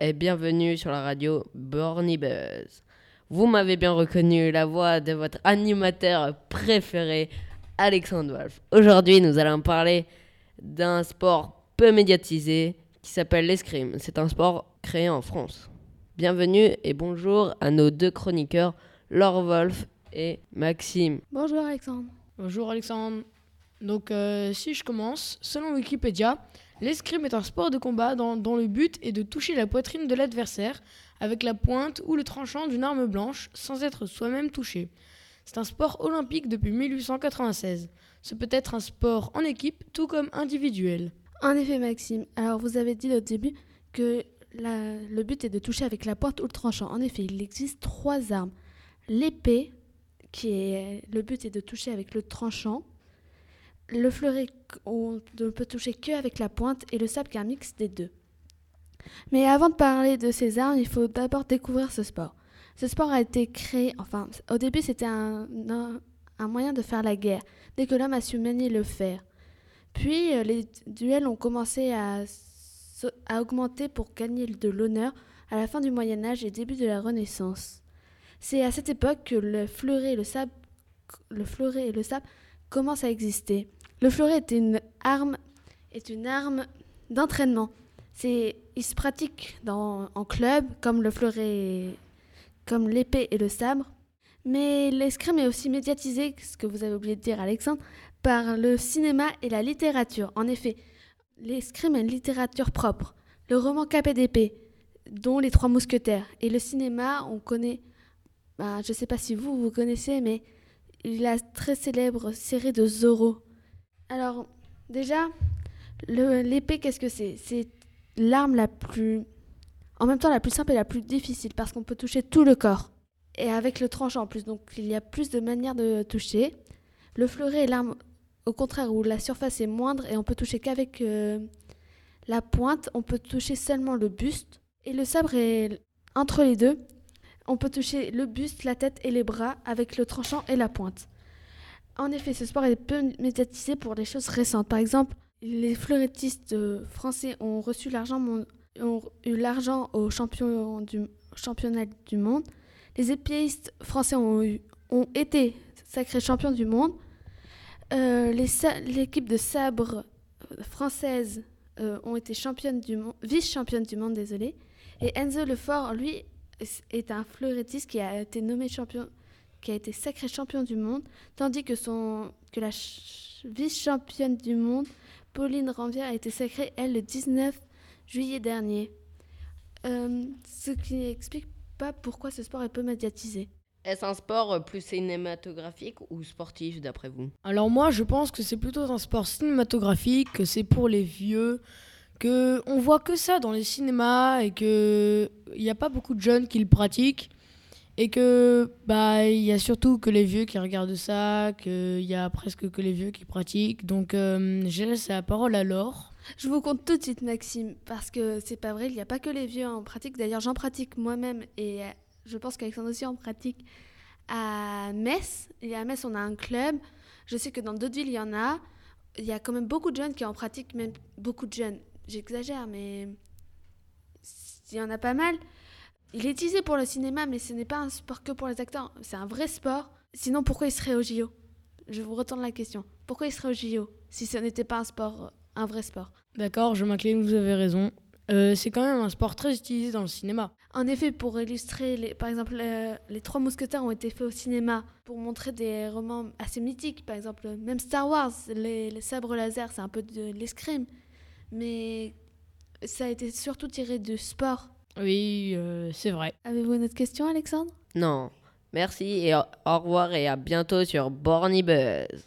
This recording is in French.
et bienvenue sur la radio Borny Buzz. Vous m'avez bien reconnu la voix de votre animateur préféré, Alexandre Wolf. Aujourd'hui, nous allons parler d'un sport peu médiatisé qui s'appelle l'escrime. C'est un sport créé en France. Bienvenue et bonjour à nos deux chroniqueurs, Laure Wolf et Maxime. Bonjour Alexandre. Bonjour Alexandre. Donc euh, si je commence, selon Wikipédia, l'escrime est un sport de combat dont, le but est de toucher la poitrine de l'adversaire avec la pointe ou le tranchant d'une arme blanche sans être soi-même touché. C'est un sport olympique depuis 1896. Ce peut être un sport en équipe tout comme individuel. En effet Maxime, alors vous avez dit au début que le but est de toucher avec la pointe ou le tranchant. En effet, il existe trois armes. L'épée, qui est le but est de toucher avec le tranchant. Le fleuret, on ne peut toucher que avec la pointe, et le sabre qui est un mix des deux. Mais avant de parler de ces armes, il faut d'abord découvrir ce sport. Ce sport a été créé, enfin, au début c'était un, moyen de faire la guerre, dès que l'homme a su manier le fer. Puis euh, les duels ont commencé à, augmenter pour gagner de l'honneur à la fin du Moyen Âge et début de la Renaissance. C'est à cette époque que le fleuret et le sabre, le fleuret et le sabre commencent à exister. Le fleuret est une arme, est une arme d'entraînement. C'est, il se pratique en club comme le fleuret, comme l'épée et le sabre. Mais l'escrime est aussi médiatisé, ce que vous avez oublié de dire Alexandre, par le cinéma et la littérature. En effet, l'escrime est une littérature propre. Le roman KPDP, dont Les Trois Mousquetaires, et le cinéma, on connaît, ben, je ne sais pas si vous, vous connaissez, mais la très célèbre série de Zorro. Alors, déjà, l'épée, qu'est-ce que c'est? C'est l'arme la plus... En même temps, la plus simple et la plus difficile, parce qu'on peut toucher tout le corps. Et avec le tranchant en plus, donc il y a plus de manières de toucher. Le fleuret est l'arme au contraire où la surface est moindre et on peut toucher qu'avec euh, la pointe, on peut toucher seulement le buste. Et le sabre est entre les deux. On peut toucher le buste, la tête et les bras avec le tranchant et la pointe. En effet, ce sport est peu médiatisé pour des choses récentes. Par exemple, les fleurettistes euh, français ont eu l'argent au champion du, championnat du monde. Les épéistes français ont, été sacrés champions du monde. Euh, L'équipe de sabre euh, française euh, ont été du monde, vice-championne du monde, désolé. Et Enzo Lefort, lui, est un fleurettiste qui a été nommé champion, qui a été sacré champion du monde, tandis que son que la ch- vice-championne du monde, Pauline Ranvière, a été sacrée elle le 19 juillet dernier. Euh, ce qui n'explique pas pourquoi ce sport est peu médiatisé. Est-ce un sport plus cinématographique ou sportif d'après vous? Alors moi je pense que c'est plutôt un sport cinématographique, que c'est pour les vieux, que on voit que ça dans les cinémas et que il n'y a pas beaucoup de jeunes qui le pratiquent et que bah il y a surtout que les vieux qui regardent ça, qu'il y a presque que les vieux qui pratiquent. Donc euh, je laisse la parole à Laure. Je vous compte tout de suite, Maxime, parce que c'est pas vrai, il n'y a pas que les vieux en pratique. D'ailleurs, j'en pratique moi-même et euh, je pense qu'Alexandre aussi en pratique à Metz. Et à Metz, on a un club. Je sais que dans d'autres villes, il y en a. Il y a quand même beaucoup de jeunes qui en pratiquent, même beaucoup de jeunes. J'exagère, mais il y en a pas mal. Il est utilisé pour le cinéma, mais ce n'est pas un sport que pour les acteurs. C'est un vrai sport. Sinon, pourquoi il serait au JO Je vous retourne la question. Pourquoi il serait au JO si ce n'était pas un sport, un vrai sport? D'accord, je m'incline, vous avez raison. Euh, c'est quand même un sport très utilisé dans le cinéma. En effet, pour illustrer, les, par exemple, euh, les Trois Mousquetaires ont été faits au cinéma pour montrer des romans assez mythiques. Par exemple, même Star Wars, les, les sabres laser, c'est un peu de l'escrime. Mais ça a été surtout tiré du sport. Oui, euh, c'est vrai. Avez-vous une autre question, Alexandre? Non. Merci et au au revoir et à bientôt sur Borny Buzz.